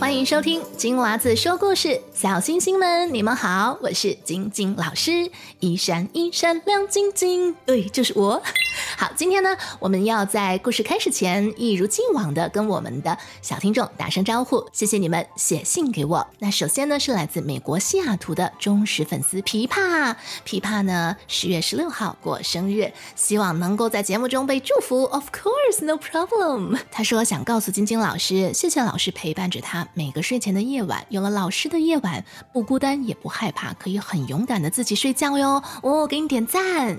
欢迎收听金娃子说故事，小星星们，你们好，我是晶晶老师。一闪一闪亮晶晶，对，就是我。好，今天呢，我们要在故事开始前，一如既往的跟我们的小听众打声招呼，谢谢你们写信给我。那首先呢，是来自美国西雅图的忠实粉丝琵琶，琵琶呢十月十六号过生日，希望能够在节目中被祝福。Of course, no problem。他说想告诉晶晶老师，谢谢老师陪伴着他每个睡前的夜晚，有了老师的夜晚不孤单也不害怕，可以很勇敢的自己睡觉哟。哦，给你点赞。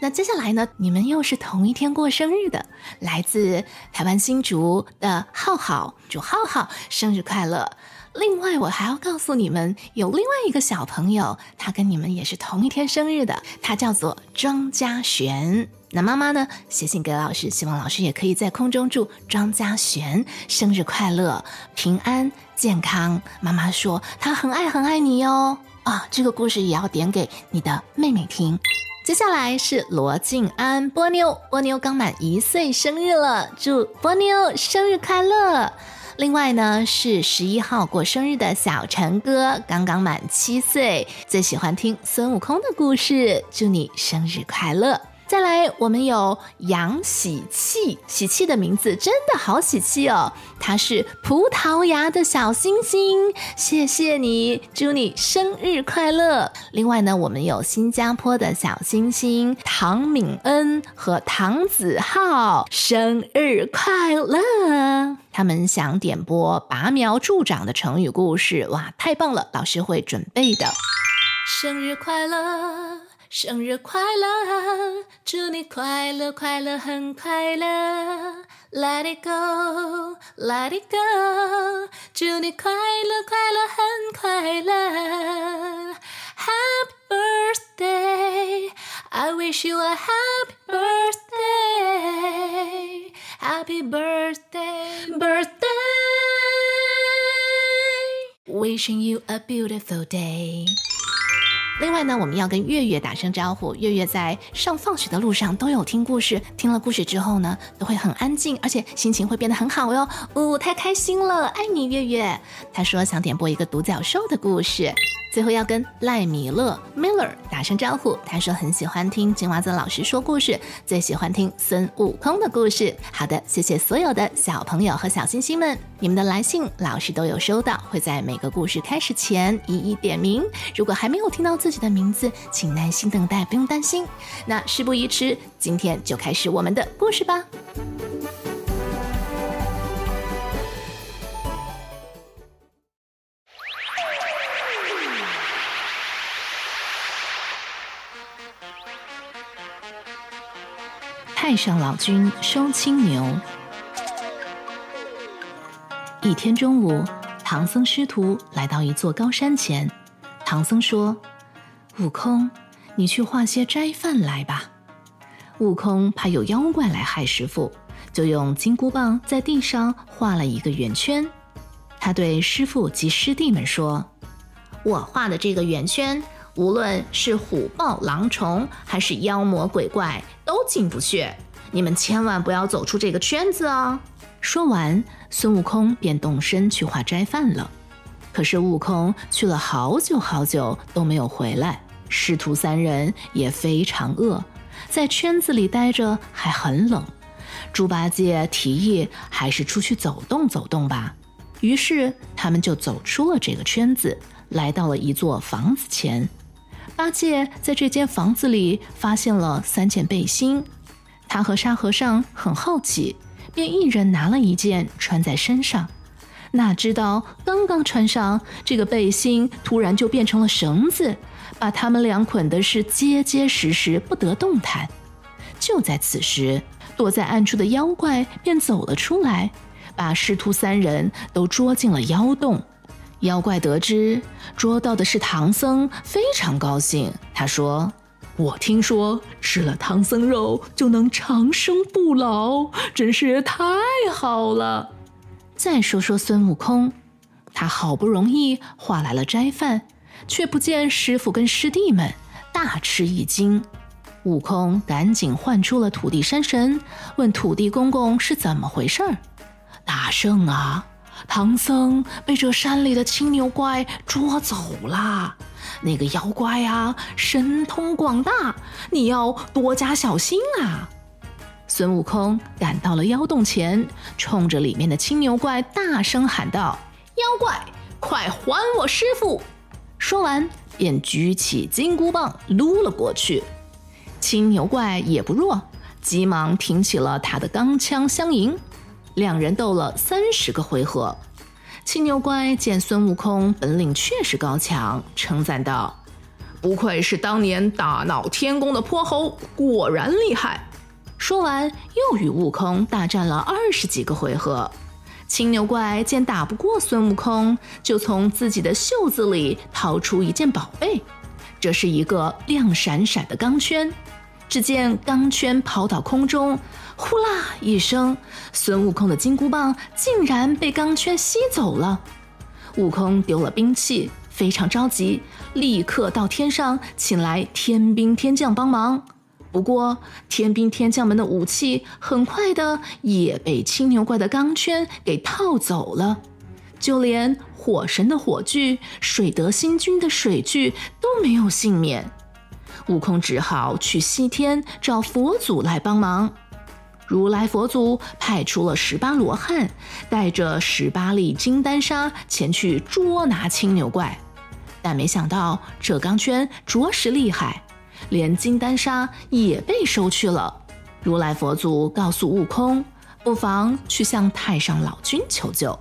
那接下来呢？你们又是同一天过生日的，来自台湾新竹的浩浩，祝浩浩生日快乐。另外，我还要告诉你们，有另外一个小朋友，他跟你们也是同一天生日的，他叫做庄家璇。那妈妈呢，写信给老师，希望老师也可以在空中祝庄家璇生日快乐、平安健康。妈妈说她很爱很爱你哟。啊，这个故事也要点给你的妹妹听。接下来是罗静安波妞，波妞刚满一岁生日了，祝波妞生日快乐。另外呢，是十一号过生日的小陈哥，刚刚满七岁，最喜欢听孙悟空的故事，祝你生日快乐。再来，我们有杨喜气，喜气的名字真的好喜气哦。它是葡萄牙的小星星，谢谢你，祝你生日快乐。另外呢，我们有新加坡的小星星唐敏恩和唐子浩，生日快乐。他们想点播拔苗助长的成语故事，哇，太棒了，老师会准备的。生日快乐。生日快乐，祝你快乐快乐很快乐。Let it go, let it go，祝你快乐快乐很快乐。Happy birthday, I wish you a happy birthday, happy birthday, birthday. Wishing you a beautiful day. 另外呢，我们要跟月月打声招呼。月月在上放学的路上都有听故事，听了故事之后呢，都会很安静，而且心情会变得很好哟。哦，太开心了，爱你月月。他说想点播一个独角兽的故事。最后要跟赖米勒 Miller 打声招呼，他说很喜欢听金娃子老师说故事，最喜欢听孙悟空的故事。好的，谢谢所有的小朋友和小星星们，你们的来信老师都有收到，会在每个故事开始前一一点名。如果还没有听到自自己的名字，请耐心等待，不用担心。那事不宜迟，今天就开始我们的故事吧。太上老君收青牛。一天中午，唐僧师徒来到一座高山前。唐僧说：“悟空，你去画些斋饭来吧。”悟空怕有妖怪来害师傅，就用金箍棒在地上画了一个圆圈。他对师傅及师弟们说：“我画的这个圆圈。”无论是虎豹狼虫，还是妖魔鬼怪，都进不去。你们千万不要走出这个圈子哦！说完，孙悟空便动身去画斋饭了。可是悟空去了好久好久都没有回来，师徒三人也非常饿，在圈子里待着还很冷。猪八戒提议还是出去走动走动吧，于是他们就走出了这个圈子，来到了一座房子前。八戒在这间房子里发现了三件背心，他和沙和尚很好奇，便一人拿了一件穿在身上。哪知道刚刚穿上这个背心，突然就变成了绳子，把他们俩捆的是结结实实，不得动弹。就在此时，躲在暗处的妖怪便走了出来，把师徒三人都捉进了妖洞。妖怪得知捉到的是唐僧，非常高兴。他说：“我听说吃了唐僧肉就能长生不老，真是太好了。”再说说孙悟空，他好不容易化来了斋饭，却不见师傅跟师弟们，大吃一惊。悟空赶紧唤出了土地山神，问土地公公是怎么回事儿。大圣啊！唐僧被这山里的青牛怪捉走了。那个妖怪啊，神通广大，你要多加小心啊！孙悟空赶到了妖洞前，冲着里面的青牛怪大声喊道：“妖怪，快还我师傅！”说完，便举起金箍棒撸了过去。青牛怪也不弱，急忙挺起了他的钢枪相迎。两人斗了三十个回合。青牛怪见孙悟空本领确实高强，称赞道：“不愧是当年大闹天宫的泼猴，果然厉害。”说完，又与悟空大战了二十几个回合。青牛怪见打不过孙悟空，就从自己的袖子里掏出一件宝贝，这是一个亮闪闪的钢圈。只见钢圈抛到空中。呼啦一声，孙悟空的金箍棒竟然被钢圈吸走了。悟空丢了兵器，非常着急，立刻到天上请来天兵天将帮忙。不过，天兵天将们的武器很快的也被青牛怪的钢圈给套走了，就连火神的火炬、水德星君的水炬都没有幸免。悟空只好去西天找佛祖来帮忙。如来佛祖派出了十八罗汉，带着十八粒金丹砂前去捉拿青牛怪，但没想到这钢圈着实厉害，连金丹砂也被收去了。如来佛祖告诉悟空，不妨去向太上老君求救。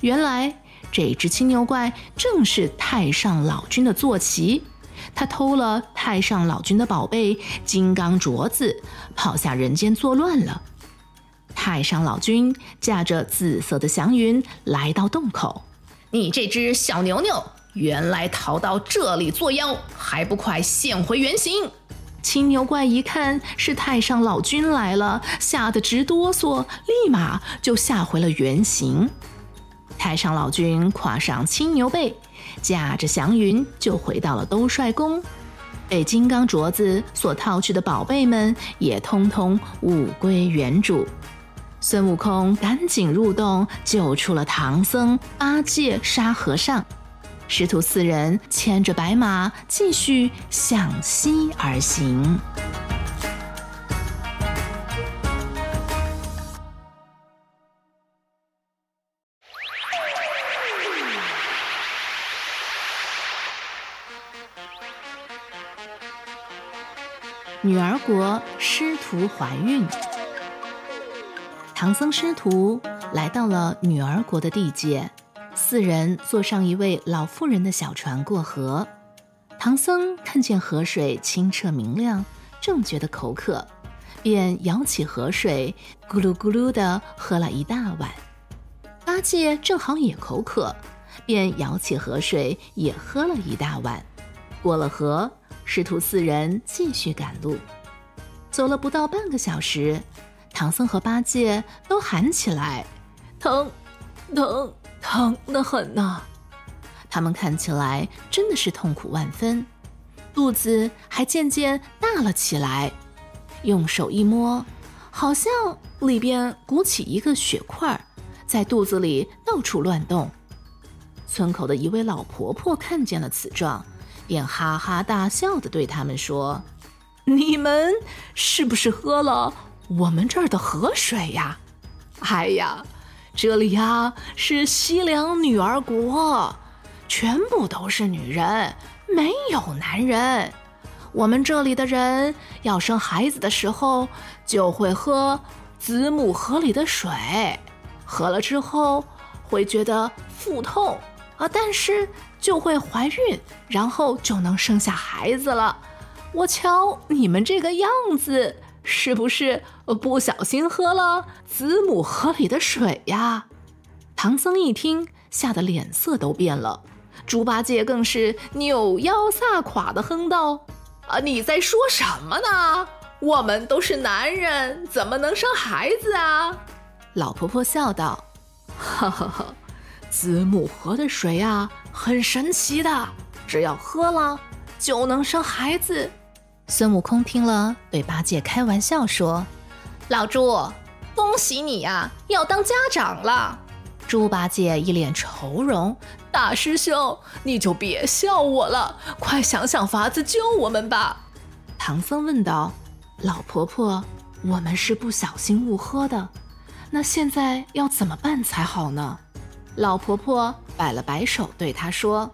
原来这只青牛怪正是太上老君的坐骑。他偷了太上老君的宝贝金刚镯子，跑下人间作乱了。太上老君驾着紫色的祥云来到洞口，你这只小牛牛，原来逃到这里作妖，还不快现回原形！青牛怪一看是太上老君来了，吓得直哆嗦，立马就吓回了原形。太上老君跨上青牛背。驾着祥云就回到了兜率宫，被金刚镯子所套去的宝贝们也通通物归原主。孙悟空赶紧入洞救出了唐僧、八戒、沙和尚，师徒四人牵着白马继续向西而行。女儿国师徒怀孕，唐僧师徒来到了女儿国的地界，四人坐上一位老妇人的小船过河。唐僧看见河水清澈明亮，正觉得口渴，便舀起河水，咕噜咕噜地喝了一大碗。八戒正好也口渴，便舀起河水也喝了一大碗。过了河。师徒四人继续赶路，走了不到半个小时，唐僧和八戒都喊起来：“疼，疼，疼得很呐！”他们看起来真的是痛苦万分，肚子还渐渐大了起来。用手一摸，好像里边鼓起一个血块，在肚子里到处乱动。村口的一位老婆婆看见了此状。便哈哈大笑的对他们说：“你们是不是喝了我们这儿的河水呀？哎呀，这里呀是西凉女儿国，全部都是女人，没有男人。我们这里的人要生孩子的时候，就会喝子母河里的水，喝了之后会觉得腹痛啊，但是。”就会怀孕，然后就能生下孩子了。我瞧你们这个样子，是不是不小心喝了子母河里的水呀？唐僧一听，吓得脸色都变了。猪八戒更是扭腰撒垮的哼道：“啊，你在说什么呢？我们都是男人，怎么能生孩子啊？”老婆婆笑道：“哈哈哈。”子母河的水啊，很神奇的，只要喝了就能生孩子。孙悟空听了，对八戒开玩笑说：“老猪，恭喜你呀，要当家长了。”猪八戒一脸愁容：“大师兄，你就别笑我了，快想想法子救我们吧。”唐僧问道：“老婆婆，我们是不小心误喝的，那现在要怎么办才好呢？”老婆婆摆了摆手，对他说：“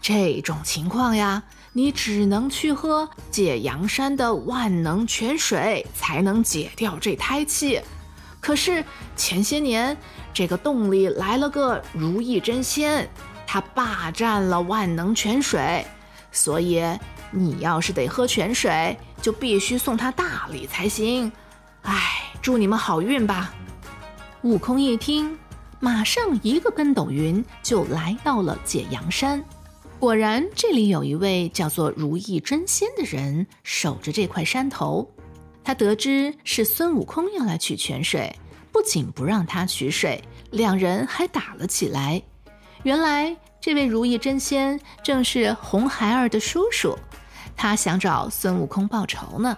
这种情况呀，你只能去喝解阳山的万能泉水，才能解掉这胎气。可是前些年……”这个洞里来了个如意真仙，他霸占了万能泉水，所以你要是得喝泉水，就必须送他大礼才行。哎，祝你们好运吧！悟空一听，马上一个跟斗云就来到了解阳山。果然，这里有一位叫做如意真仙的人守着这块山头。他得知是孙悟空要来取泉水。不仅不让他取水，两人还打了起来。原来这位如意真仙正是红孩儿的叔叔，他想找孙悟空报仇呢。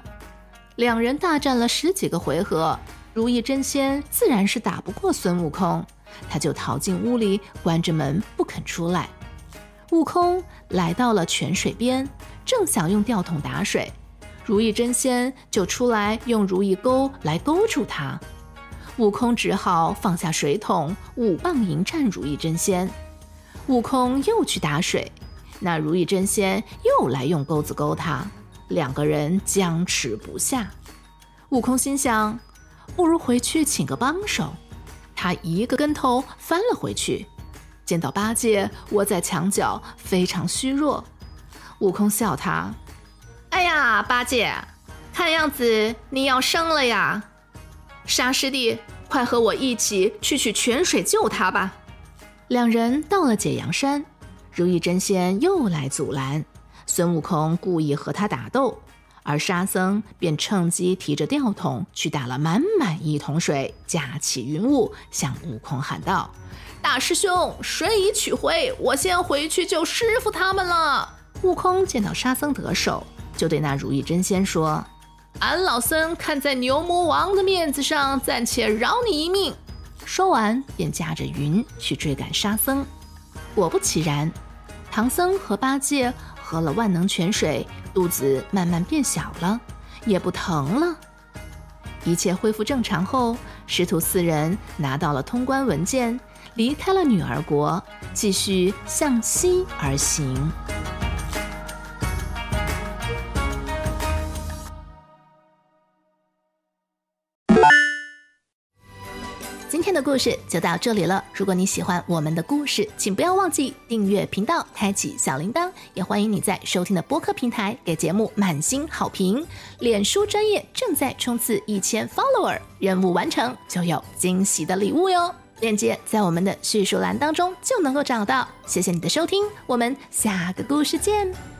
两人大战了十几个回合，如意真仙自然是打不过孙悟空，他就逃进屋里，关着门不肯出来。悟空来到了泉水边，正想用吊桶打水，如意真仙就出来用如意钩来勾住他。悟空只好放下水桶，舞棒迎战如意真仙。悟空又去打水，那如意真仙又来用钩子勾他，两个人僵持不下。悟空心想，不如回去请个帮手。他一个跟头翻了回去，见到八戒窝在墙角，非常虚弱。悟空笑他：“哎呀，八戒，看样子你要生了呀。”沙师弟，快和我一起去取泉水救他吧！两人到了解阳山，如意真仙又来阻拦，孙悟空故意和他打斗，而沙僧便趁机提着吊桶去打了满满一桶水，架起云雾，向悟空喊道：“大师兄，水已取回，我先回去救师傅他们了。”悟空见到沙僧得手，就对那如意真仙说。俺老僧看在牛魔王的面子上，暂且饶你一命。说完，便驾着云去追赶沙僧。果不其然，唐僧和八戒喝了万能泉水，肚子慢慢变小了，也不疼了。一切恢复正常后，师徒四人拿到了通关文件，离开了女儿国，继续向西而行。今天的故事就到这里了。如果你喜欢我们的故事，请不要忘记订阅频道，开启小铃铛。也欢迎你在收听的播客平台给节目满星好评。脸书专业正在冲刺一千 follower，任务完成就有惊喜的礼物哟。链接在我们的叙述栏当中就能够找到。谢谢你的收听，我们下个故事见。